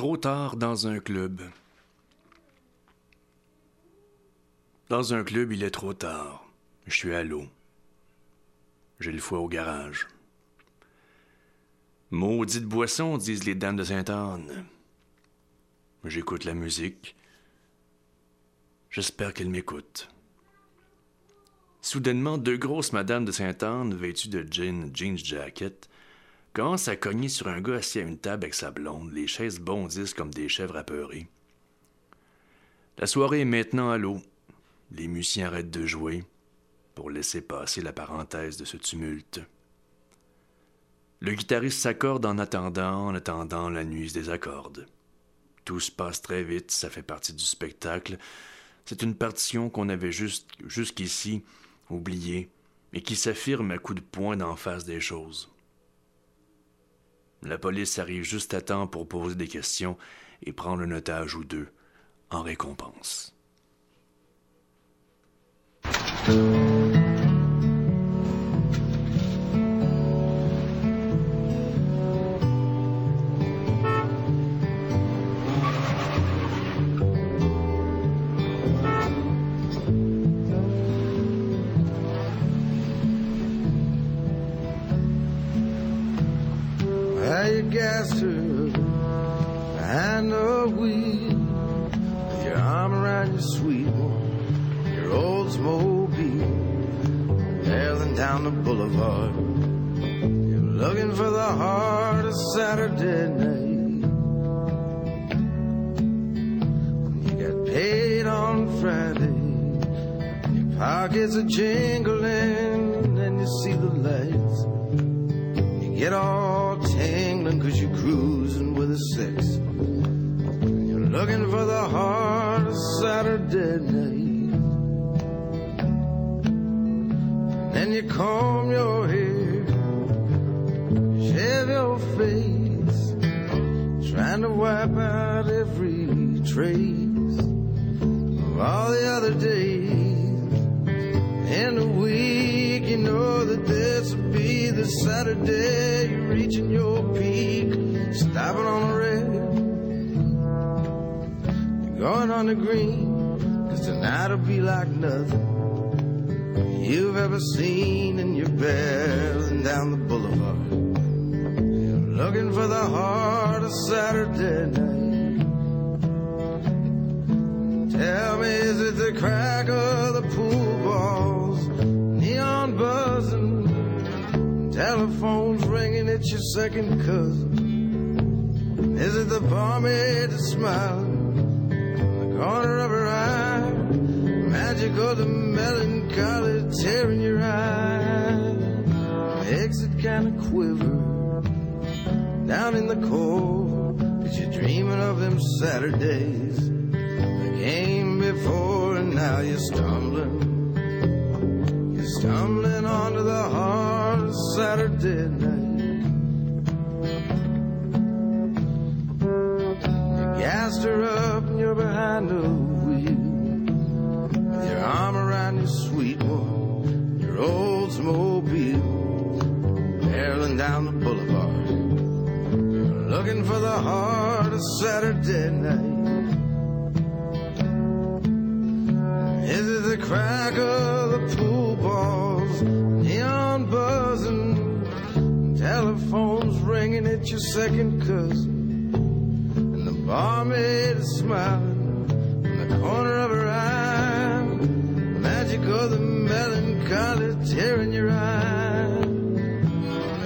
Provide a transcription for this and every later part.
Trop tard dans un club. Dans un club, il est trop tard. Je suis à l'eau. J'ai le foie au garage. Maudite boisson, disent les dames de Sainte-Anne. J'écoute la musique. J'espère qu'elle m'écoute. Soudainement, deux grosses madames de Sainte-Anne, vêtues de jean, jeans jacket, commencent à cogner sur un gars assis à une table avec sa blonde. Les chaises bondissent comme des chèvres apeurées. La soirée est maintenant à l'eau. Les musiciens arrêtent de jouer pour laisser passer la parenthèse de ce tumulte. Le guitariste s'accorde en attendant, en attendant la nuit se désaccorde. Tout se passe très vite, ça fait partie du spectacle. C'est une partition qu'on avait juste jusqu'ici oubliée et qui s'affirme à coups de poing d'en face des choses. La police arrive juste à temps pour poser des questions et prendre un otage ou deux en récompense. Behind the wheel with your arm around your sweet one, your Oldsmobile, barreling down the boulevard. You're looking for the heart of Saturday night. When you got paid on Friday, your pockets are jingling, and you see the lights. You get all cause you're cruising with a six. You're looking for the heart of Saturday night. Then you comb your hair, shave your face, trying to wipe out every trace of all the other days. In a week, you know that this will be the Saturday you're reaching your peak, stopping on the red. You're going on the green, cause tonight'll be like nothing you've ever seen, and you're barreling down the boulevard. Looking for the heart of Saturday night. Tell me, is it the crack of the pool balls, neon buzzing, telephones ringing? It's your second cousin. Is it the that's smiling in the corner of her eye? Magic of the melancholy tearing your eye. Makes it kind of quiver down in the core. Cause you're dreaming of them Saturdays that came before and now you're stumbling. You're stumbling onto the heart of Saturday night. With your arm around your sweet one, your Oldsmobile, barreling down the boulevard. Looking for the heart of Saturday night. Is it the crack of the pool balls, neon buzzing, telephones ringing at your second cousin, and the barmaid smiling corner of her eye, the magic of the melancholy tearing your eye,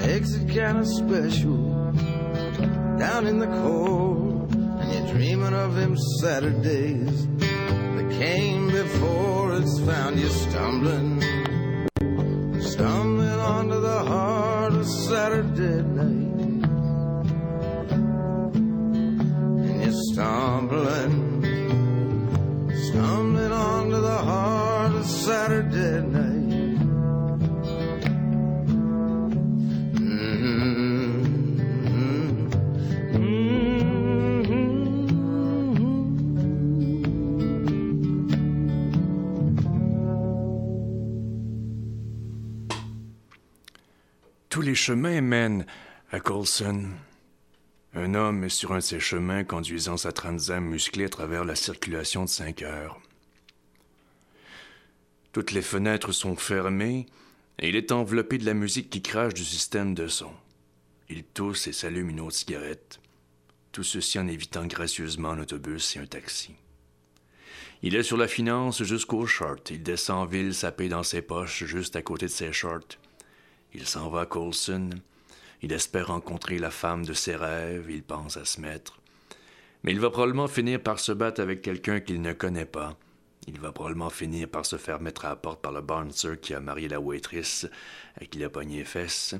makes it kind of special down in the core, and you're dreaming of them Saturdays that came before it's found you stumbling, stumbling onto the heart of Saturday night. Chemins mènent à Colson. Un homme est sur un de ses chemins conduisant sa transam musclée à travers la circulation de cinq heures. Toutes les fenêtres sont fermées et il est enveloppé de la musique qui crache du système de son. Il tousse et s'allume une autre cigarette. Tout ceci en évitant gracieusement un autobus et un taxi. Il est sur la finance jusqu'au short. Il descend en ville, sa paix dans ses poches, juste à côté de ses shorts. Il s'en va à Colson. Il espère rencontrer la femme de ses rêves. Il pense à se mettre. Mais il va probablement finir par se battre avec quelqu'un qu'il ne connaît pas. Il va probablement finir par se faire mettre à la porte par le bouncer qui a marié la waitress à qui il a pogné les fesses.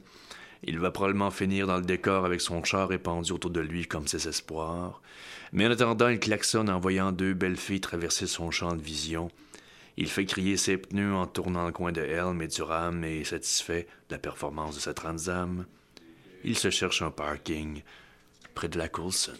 Il va probablement finir dans le décor avec son char répandu autour de lui comme ses espoirs. Mais en attendant, il klaxonne en voyant deux belles filles traverser son champ de vision. Il fait crier ses pneus en tournant le coin de Helm et Durham et satisfait de la performance de sa transam. Il se cherche un parking près de la Coulson.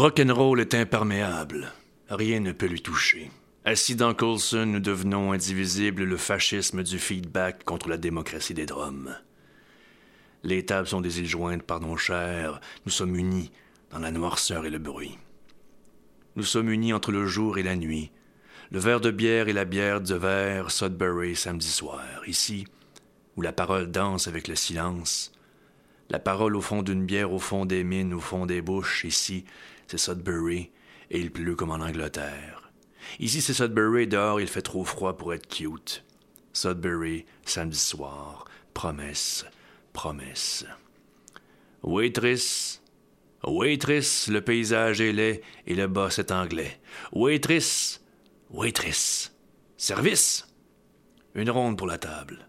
Rock'n'roll est imperméable. Rien ne peut lui toucher. Assis dans Colson, nous devenons indivisibles le fascisme du feedback contre la démocratie des drums. Les tables sont des îles jointes par nos chairs. Nous sommes unis dans la noirceur et le bruit. Nous sommes unis entre le jour et la nuit. Le verre de bière et la bière de verre Sudbury samedi soir. Ici, où la parole danse avec le silence. La parole au fond d'une bière, au fond des mines, au fond des bouches. Ici, c'est Sudbury, et il pleut comme en Angleterre. Ici, c'est Sudbury, dehors, il fait trop froid pour être cute. Sudbury, samedi soir, promesse, promesse. Waitress, Waitress, le paysage est laid et le boss est anglais. Waitress, waitress. Service. Une ronde pour la table.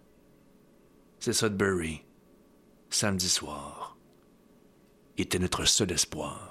C'est Sudbury. Samedi soir. Était notre seul espoir.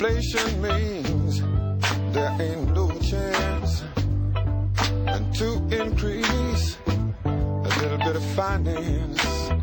Inflation means there ain't no chance and to increase a little bit of finance.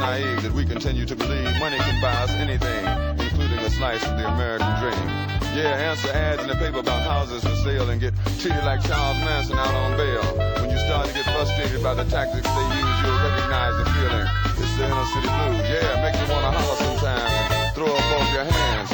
Naive that we continue to believe money can buy us anything, including a slice of the American dream? Yeah, answer ads in the paper about houses for sale and get treated like Charles Manson out on bail. When you start to get frustrated by the tactics they use, you'll recognize the feeling. It's the inner city blues. Yeah, make you wanna holler sometimes and throw up both your hands.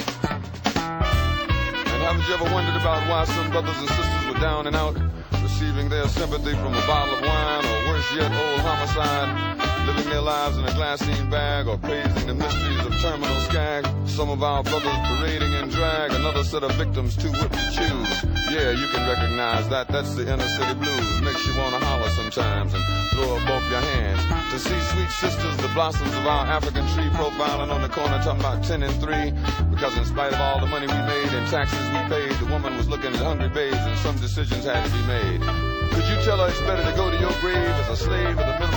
And haven't you ever wondered about why some brothers and sisters were down and out, receiving their sympathy from a bottle of wine, or worse yet, old homicide, living their lives in a glassine bag, or praising the mysteries of terminal skag? Some of our brothers parading in drag, another set of victims too whipped to choose. Yeah, you can recognize that. That's the inner city blues. Makes you wanna holler sometimes and throw up both your hands. To see sweet sisters, the blossoms of our African tree, profiling on the corner, talking about 10 and 3. Because in spite of all the money we made and taxes we paid, the woman was looking at hungry babes and some decisions had to be made. Could you tell her it's better to go to your grave as a slave with the wage?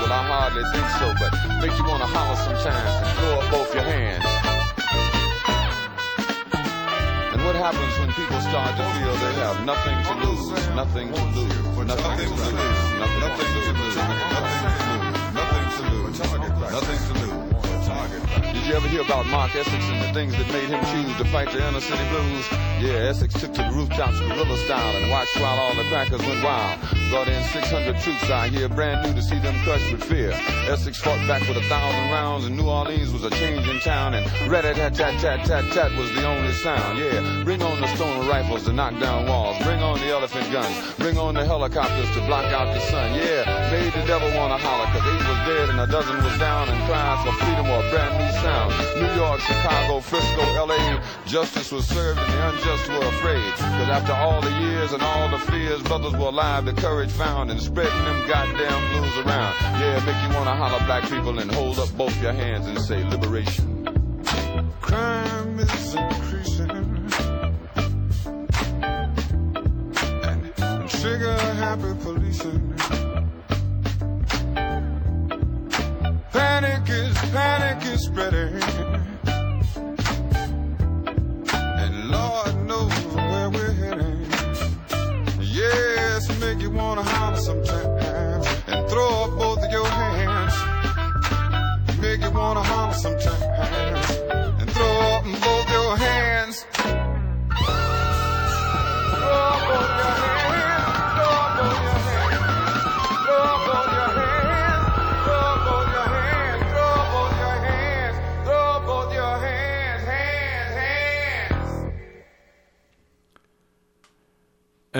Well, I hardly think so, but make you wanna holler sometimes and throw up both your hands. And what happens when people start to feel they have nothing to lose, nothing to lose, nothing to lose, nothing to do. Nothing to lose, nothing to lose, nothing to lose. You ever hear about Mark Essex and the things that made him choose to fight the inner city blues? Yeah, Essex took to the rooftops guerrilla style and watched while all the crackers went wild. Brought in 600 troops out here, brand new to see them crushed with fear. Essex fought back with a thousand rounds, and New Orleans was a changing town. And rat tat tat tat tat tat was the only sound. Yeah, bring on the stone rifles to knock down walls. Bring on the elephant guns. Bring on the helicopters to block out the sun. Yeah, made the devil wanna holler, cause eight was dead and a dozen was down. And cries for freedom were a brand new sound. New York, Chicago, Frisco, LA, justice was served and the unjust were afraid. Cause after all the years and all the fears, brothers were alive, the courage found and spreading them goddamn blues around. Yeah, make you wanna holler black people and hold up both your hands and say liberation. Crime is increasing. And, trigger happy policing. Panic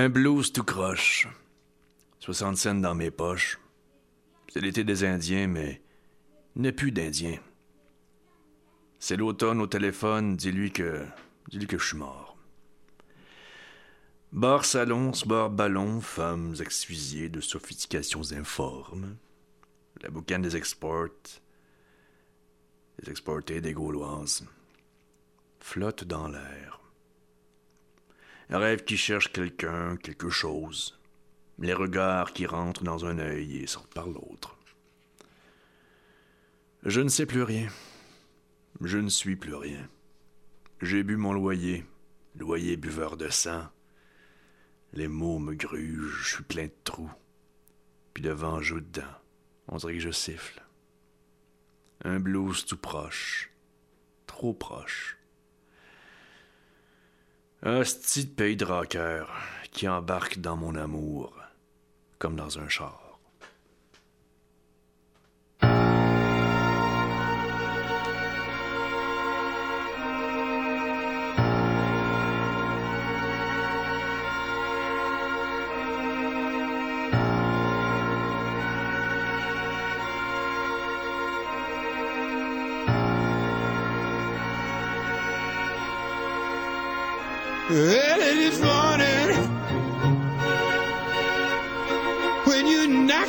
Un blues tout croche. 60 cents dans mes poches. C'est l'été des Indiens, mais il n'est plus d'Indiens. C'est l'automne au téléphone, dis-lui que. dis-lui que je suis mort. Bar salon, bar ballon, femmes exfusiées de sophistications informes. La boucane des exports. Des exportés des Gauloises. Flotte dans l'air. Rêve qui cherche quelqu'un, quelque chose. Les regards qui rentrent dans un œil et sortent par l'autre. Je ne sais plus rien. Je ne suis plus rien. J'ai bu mon loyer, loyer buveur de sang. Les mots me grugent, je suis plein de trous. Puis le vent joue dedans. On dirait que je siffle. Un blues tout proche. Trop proche. Un de pays de rocker qui embarque dans mon amour comme dans un char.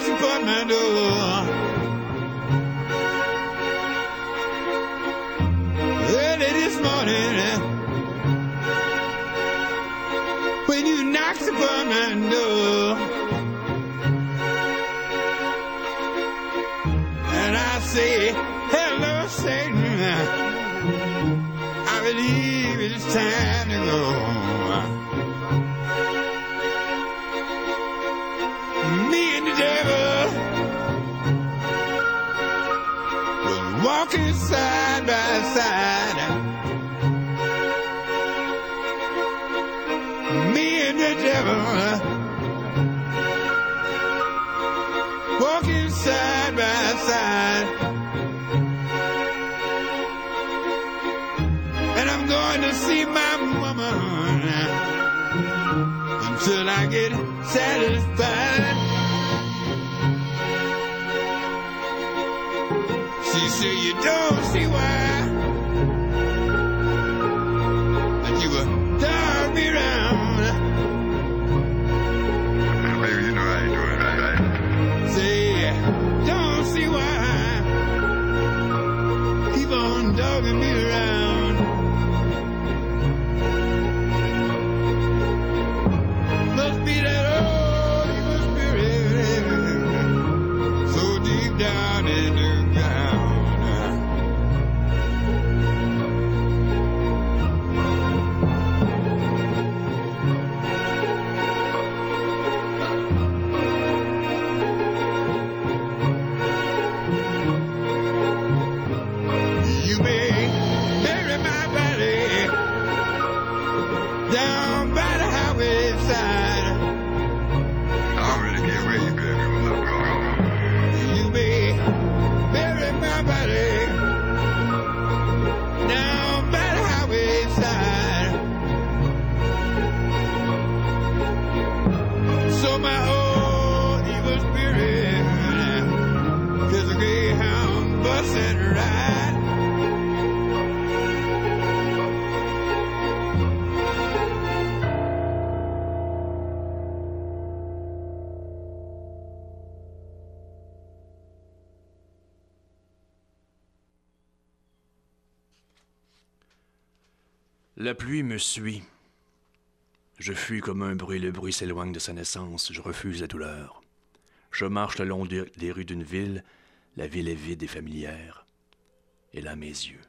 Knocked satisfied. Me suit. Je fuis comme un bruit, le bruit s'éloigne de sa naissance, je refuse la douleur. Je marche le long de- des rues d'une ville, la ville est vide et familière. Et là, mes yeux.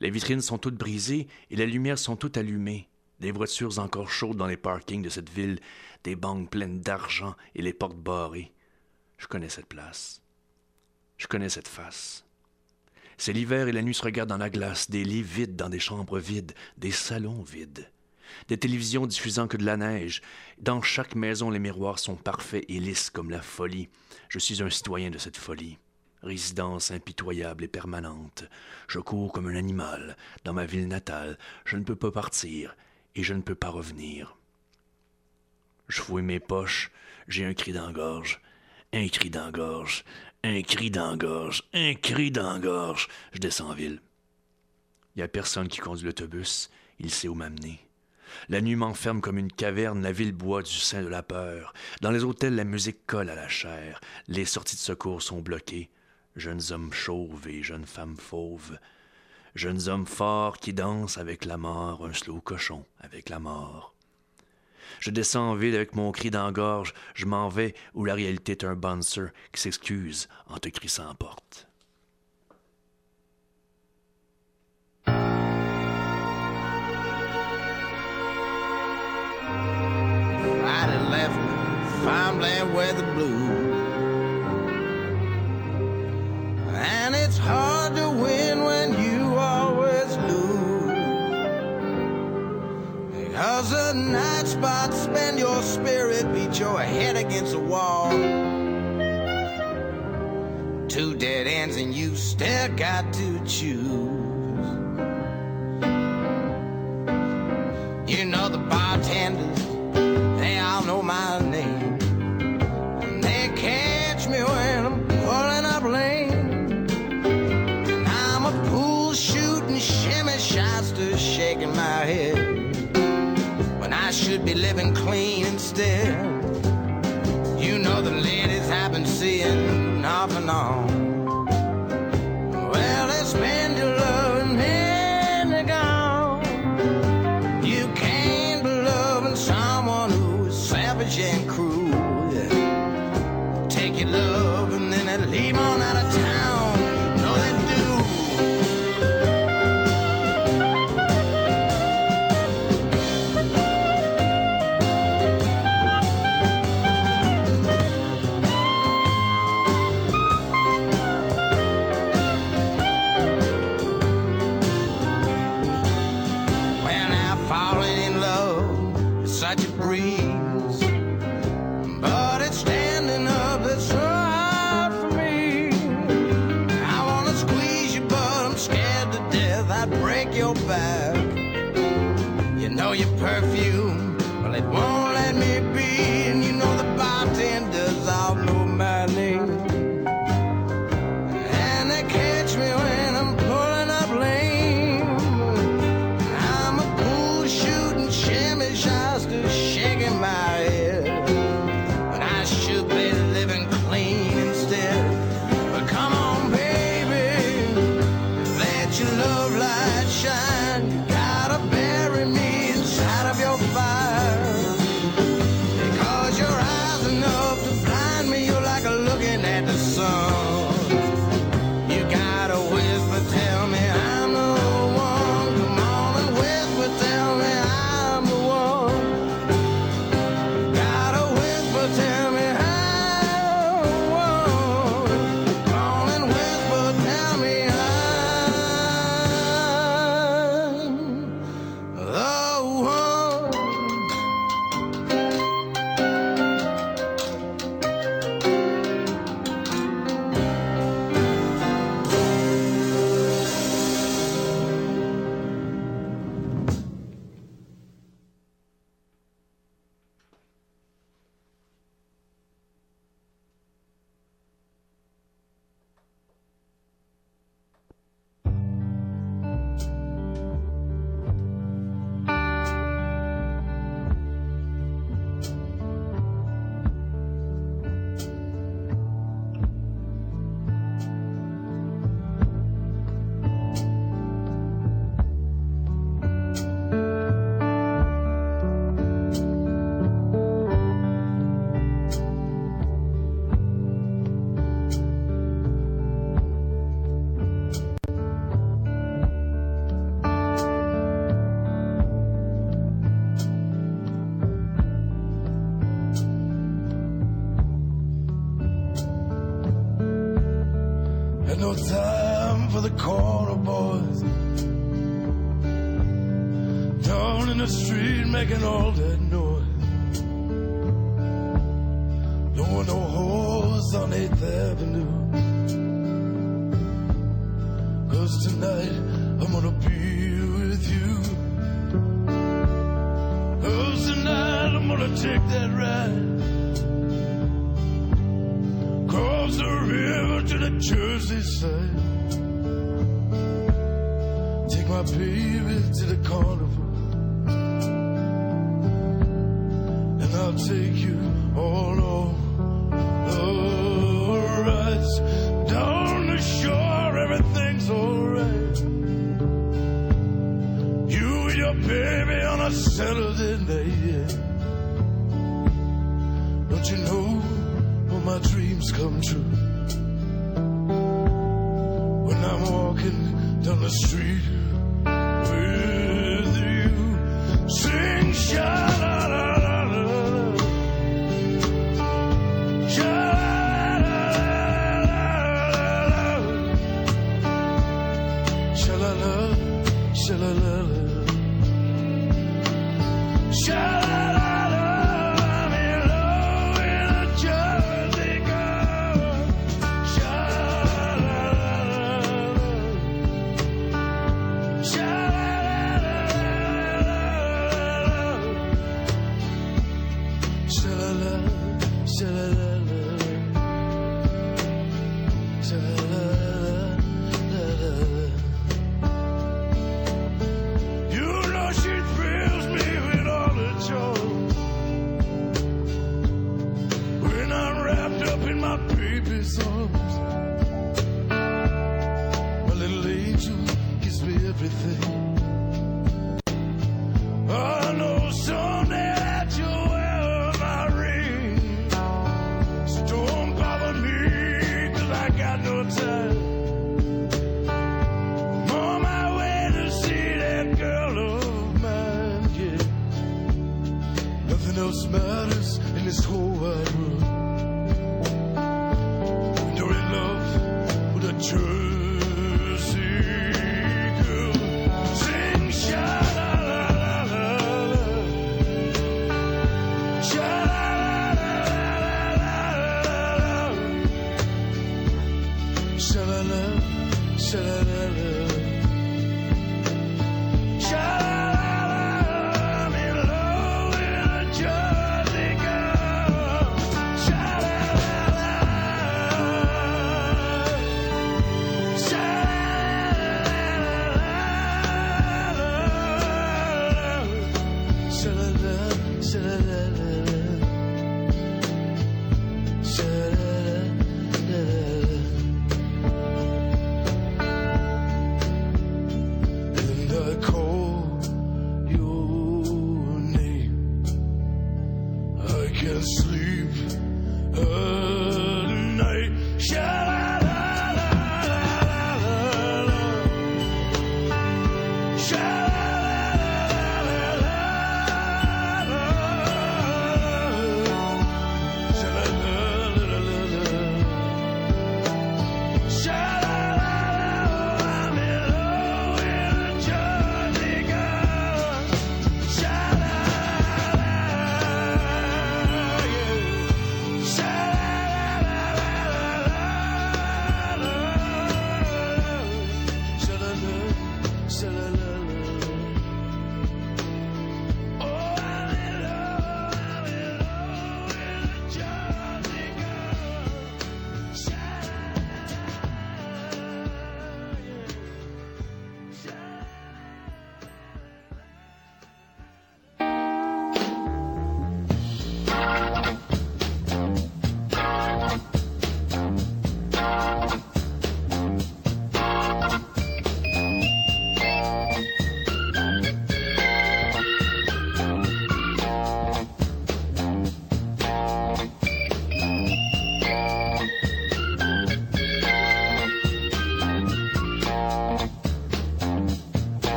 Les vitrines sont toutes brisées et les lumières sont toutes allumées. Des voitures encore chaudes dans les parkings de cette ville, des banques pleines d'argent et les portes barrées. Je connais cette place. Je connais cette face. C'est l'hiver et la nuit se regarde dans la glace, des lits vides dans des chambres vides, des salons vides, des télévisions diffusant que de la neige. Dans chaque maison, les miroirs sont parfaits et lisses comme la folie. Je suis un citoyen de cette folie. Résidence impitoyable et permanente. Je cours comme un animal dans ma ville natale. Je ne peux pas partir et je ne peux pas revenir. Je fouille mes poches, j'ai un cri d'engorge, un cri d'engorge, un cri d'engorge, un cri d'engorge. Je descends en ville. Il n'y a personne qui conduit l'autobus, il sait où m'amener. La nuit m'enferme comme une caverne, la ville boit du sein de la peur. Dans les hôtels, la musique colle à la chair. Les sorties de secours sont bloquées. Jeunes hommes chauves et jeunes femmes fauves. Jeunes hommes forts qui dansent avec la mort, un slow cochon avec la mort. Je descends en ville avec mon cri d'engorge, je m'en vais où la réalité est un bouncer qui s'excuse en te crissant en porte. Friday left farmland weather blue. And it's hard The night spots spend your spirit, beat your head against the wall. Two dead ends and you still got to choose. You know the bartenders, they all know my be living clean instead.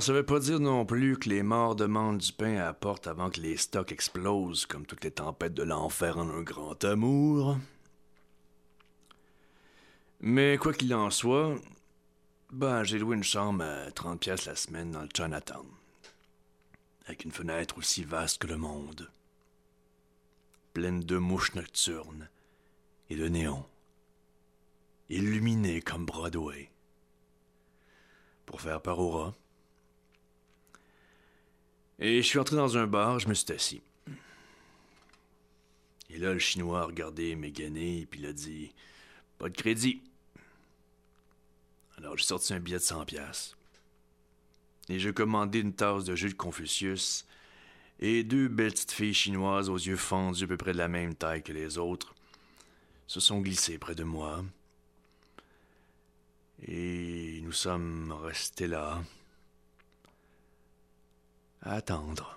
Ça veut pas dire non plus que les morts demandent du pain à la porte avant que les stocks explosent, comme toutes les tempêtes de l'enfer en un grand amour. Mais quoi qu'il en soit, ben, j'ai loué une chambre à 30 pièces la semaine dans le Chinatown. Avec une fenêtre aussi vaste que le monde. Pleine de mouches nocturnes et de néons. Illuminée comme Broadway. Pour faire peur au rat. Et je suis entré dans un bar, je me suis assis. Et là, le Chinois a regardé mes et puis il a dit Pas de crédit. Alors j'ai sorti un billet de 100 pièces. Et j'ai commandé une tasse de jus de Confucius et deux belles petites filles chinoises aux yeux fendus à peu près de la même taille que les autres se sont glissées près de moi. Et nous sommes restés là, attendre.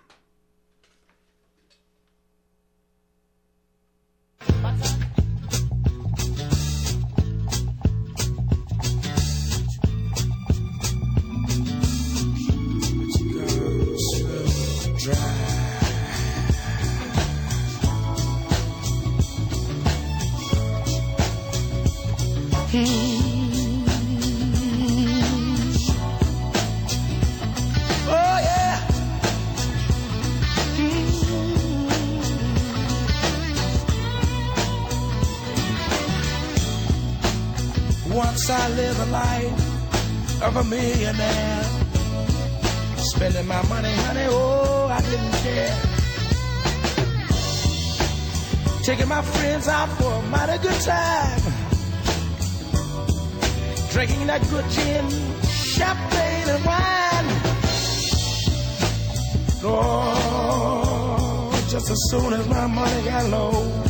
Once I lived a life of a millionaire, spending my money, honey. Oh, I didn't care. Taking my friends out for a mighty good time, drinking that good gin, champagne, and wine. Oh, just as soon as my money got low,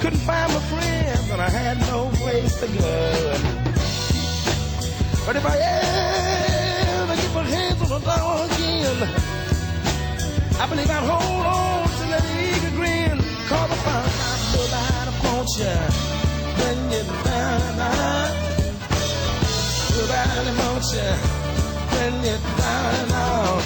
couldn't find my friends and I had no place to go. But if I ever get my hands on a dollar again, I believe I'd hold on to that eager grin. Cause I found out nobody wants you when down and out. Nobody wants you when down and out,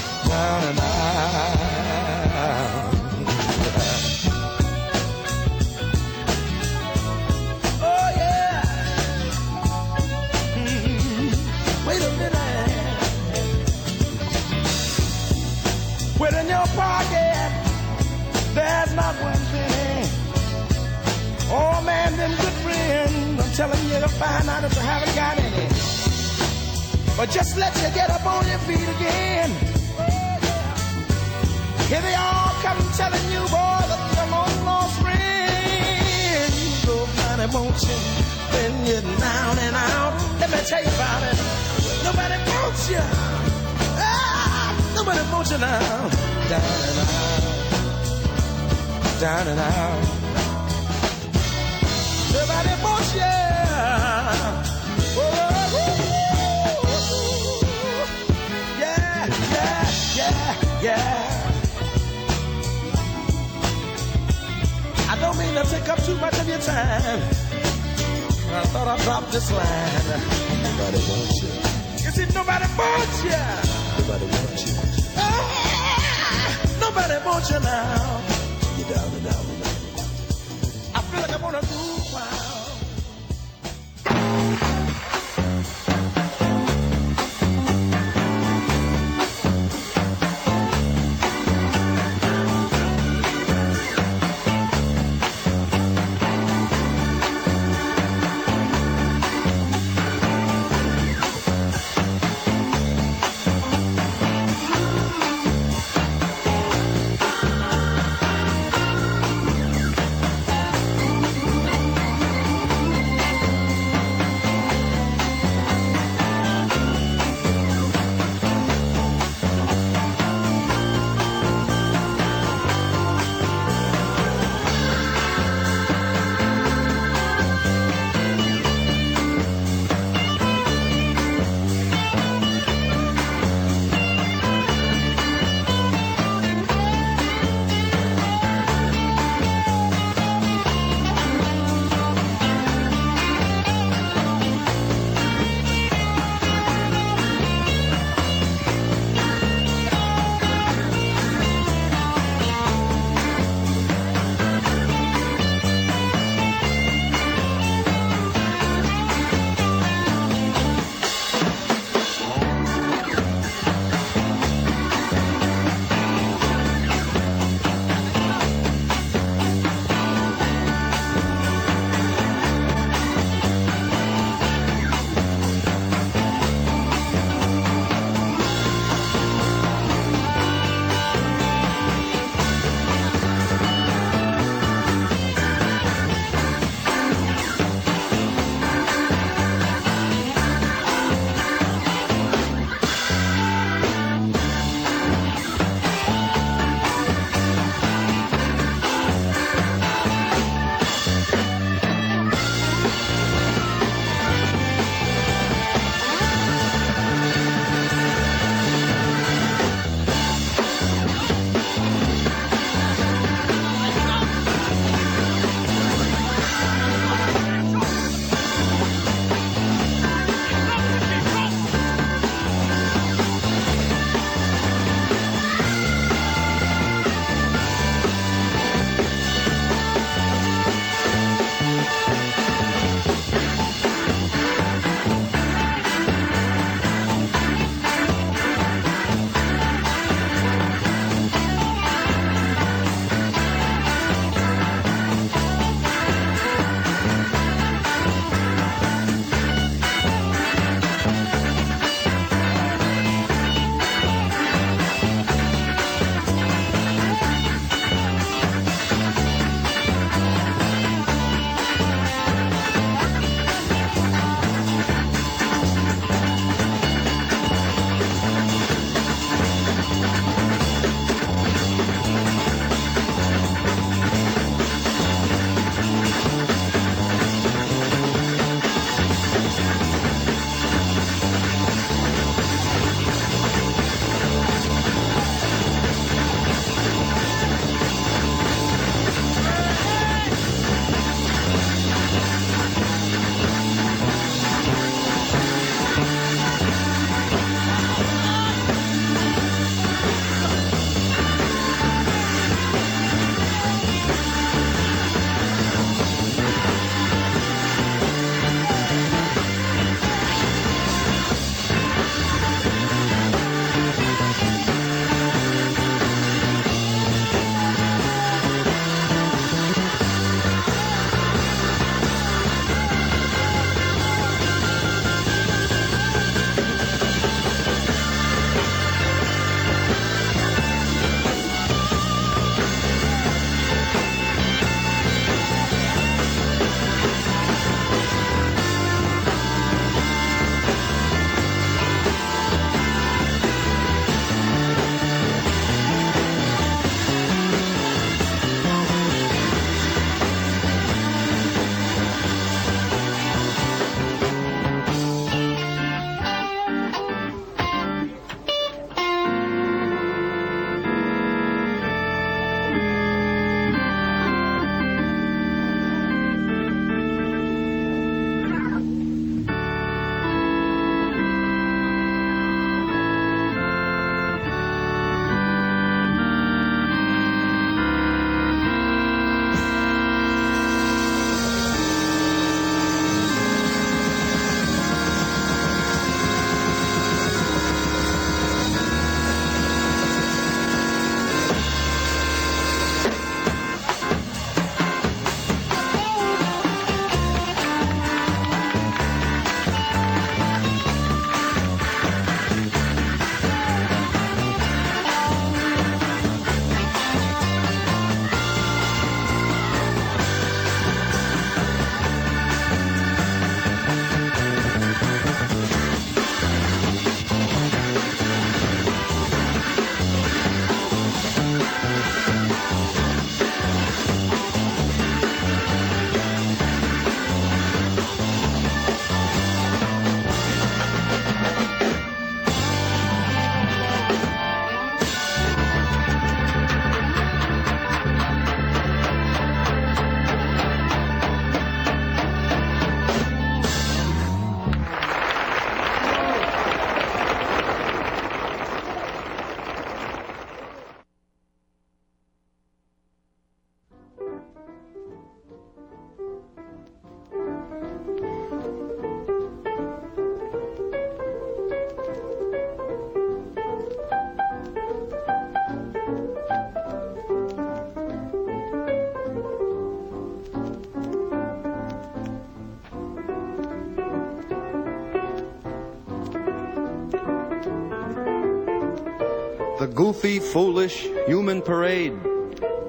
goofy, foolish, human parade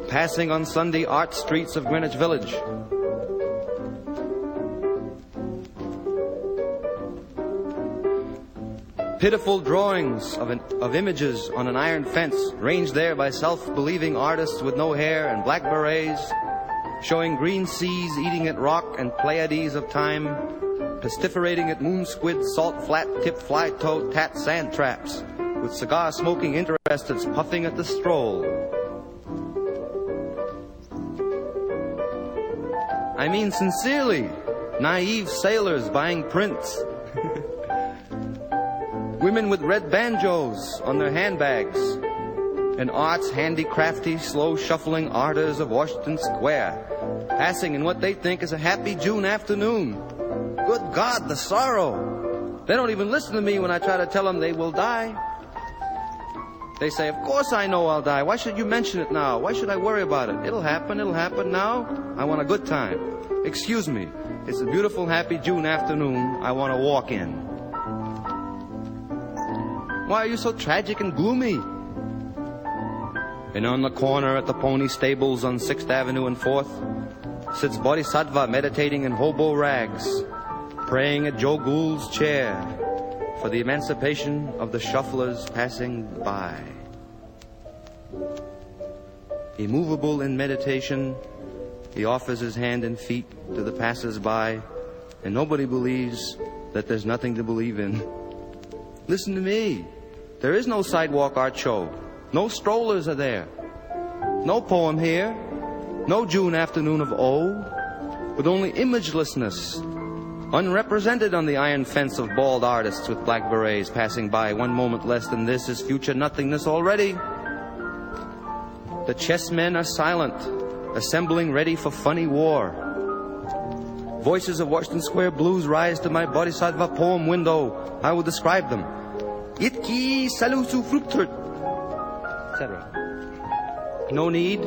passing on Sunday art streets of Greenwich Village. Pitiful drawings of, an, of images on an iron fence, ranged there by self believing artists with no hair and black berets, showing green seas eating at rock and Pleiades of time, pestiferating at moon squid, salt flat tip fly toad tat sand traps, with cigar smoking interests puffing at the stroll. I mean, sincerely, naive sailors buying prints. Women with red banjos on their handbags. And arts handicrafty, slow shuffling artists of Washington Square, passing in what they think is a happy June afternoon. Good God, the sorrow! They don't even listen to me when I try to tell them they will die. They say, Of course I know I'll die. Why should you mention it now? Why should I worry about it? It'll happen, it'll happen now. I want a good time. Excuse me. It's a beautiful, happy June afternoon. I want to walk in. Why are you so tragic and gloomy? And on the corner at the pony stables on 6th Avenue and 4th sits Bodhisattva meditating in hobo rags, praying at Joe Gould's chair for the emancipation of the shufflers passing by. Immovable in meditation, he offers his hand and feet to the passers-by, and nobody believes that there's nothing to believe in. Listen to me. There is no sidewalk art show. No strollers are there. No poem here. No June afternoon of O. With only imagelessness. Unrepresented on the iron fence of bald artists with black berets passing by. One moment less than this is future nothingness already. The chessmen are silent, assembling ready for funny war. Voices of Washington Square blues rise to my Bodhisattva poem window. I will describe them. Itki salusu fruktert, etc. No need,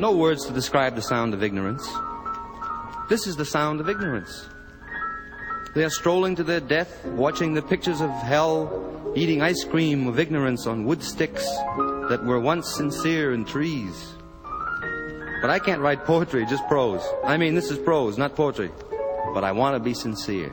no words to describe the sound of ignorance. This is the sound of ignorance. They are strolling to their death, watching the pictures of hell, eating ice cream of ignorance on wood sticks that were once sincere in trees. But I can't write poetry, just prose. I mean, this is prose, not poetry. But I want to be sincere.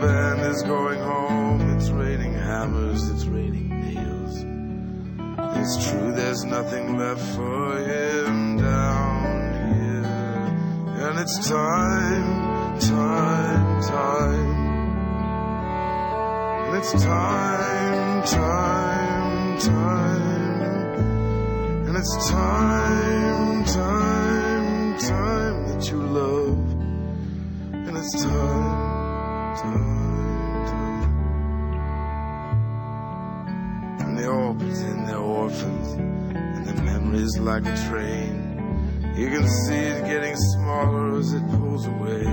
Band is going home. It's raining hammers, it's raining nails. It's true, there's nothing left for him down here. And it's time, time, time. And it's time, time, time. And it's time, time, time that you love. And it's time. And they all pretend they're orphans. And the memory's like a train. You can see it getting smaller as it pulls away.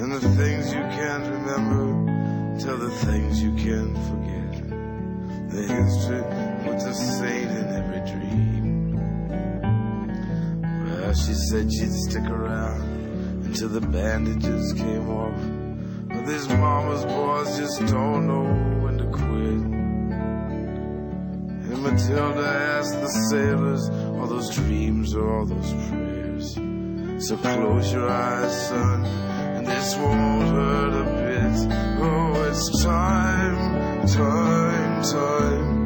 And the things you can't remember tell the things you can't forget. The history puts a saint in every dream. Well, she said she'd stick around until the bandages just don't know when to quit. And Matilda asked the sailors, all those dreams or all those prayers. So close your eyes, son, and this won't hurt a bit. Oh, it's time, time, time.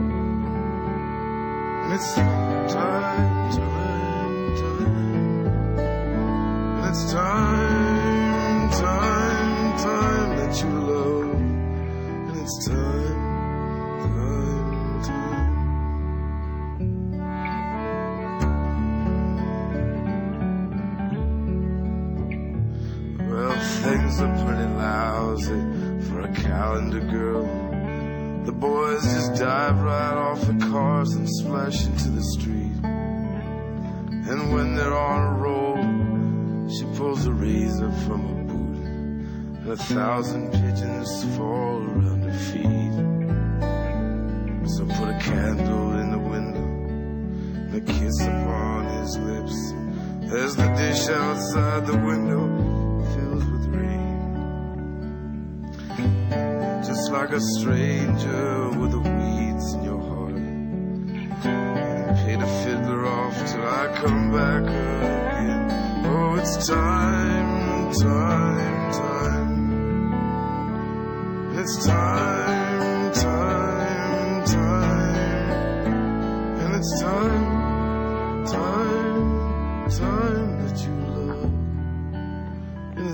And it's upon his lips, as the dish outside the window fills with rain. Just like a stranger with the weeds in your heart. Pay the fiddler off till I come back again. Oh, it's time, time, time. It's time,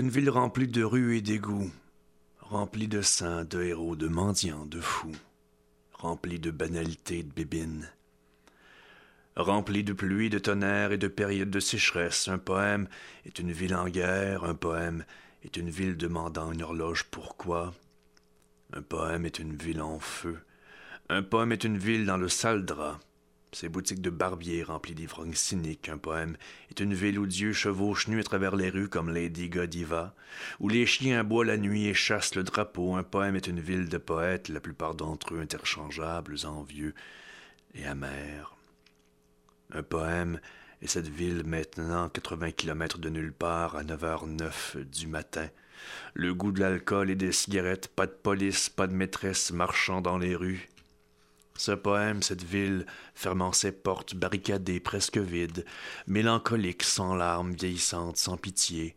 une ville remplie de rues et d'égouts, remplie de saints, de héros, de mendiants, de fous, remplie de banalités, de bébines, remplie de pluie, de tonnerre et de périodes de sécheresse. Un poème est une ville en guerre, un poème est une ville demandant une horloge pourquoi? Un poème est une ville en feu. Un poème est une ville dans le sale drap. Ces boutiques de barbiers remplies d'ivrognes cyniques, un poème est une ville où Dieu chevauche nu à travers les rues comme Lady Godiva, où les chiens aboient la nuit et chassent le drapeau. Un poème est une ville de poètes, la plupart d'entre eux interchangeables, envieux et amers. Un poème est cette ville maintenant 80 kilomètres de nulle part à 9h09 du matin. Le goût de l'alcool et des cigarettes, pas de police, pas de maîtresse marchant dans les rues. Ce poème, cette ville, fermant ses portes, barricadée, presque vide, mélancolique, sans larmes, vieillissante, sans pitié,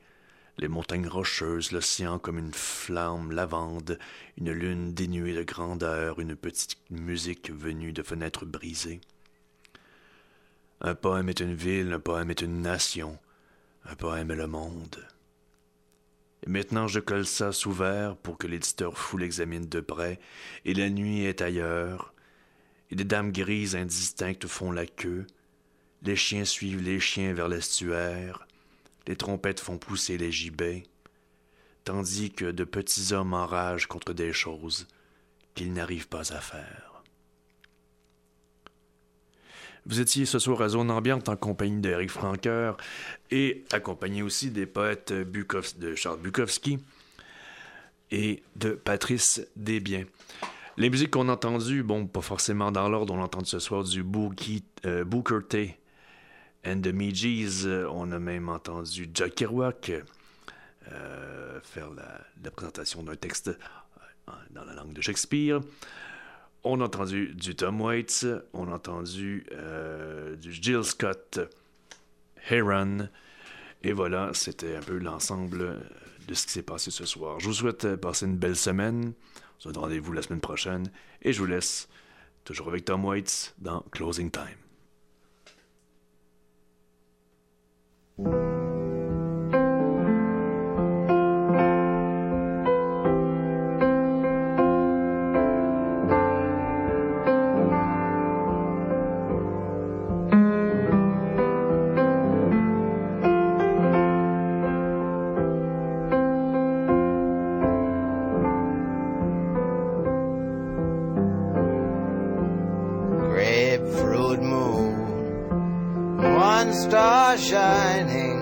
les montagnes rocheuses, l'océan comme une flamme lavande, une lune dénuée de grandeur, une petite musique venue de fenêtres brisées. Un poème est une ville, un poème est une nation, un poème est le monde. Et maintenant je colle ça sous verre pour que l'éditeur fou l'examine de près, et la nuit est ailleurs, et des dames grises indistinctes font la queue, les chiens suivent les chiens vers l'estuaire, les trompettes font pousser les gibets, tandis que de petits hommes enragent contre des choses qu'ils n'arrivent pas à faire. Vous étiez ce soir à Zone Ambiante en compagnie d'Eric Franqueur et accompagné aussi des poètes de Charles Bukowski et de Patrice Desbiens. Les musiques qu'on a entendues, bon, pas forcément dans l'ordre, on a entendu ce soir du euh, Booker T and the Meegees. Euh, On a même entendu Jack Kerouac euh, faire la, présentation d'un texte dans la langue de Shakespeare. On a entendu du Tom Waits, on a entendu du Jill Scott, Heron. Et voilà, c'était un peu l'ensemble de ce qui s'est passé ce soir. Je vous souhaite passer une belle semaine. Se donne rendez-vous la semaine prochaine. Et je vous laisse toujours avec Tom Waits dans Closing Time. Shining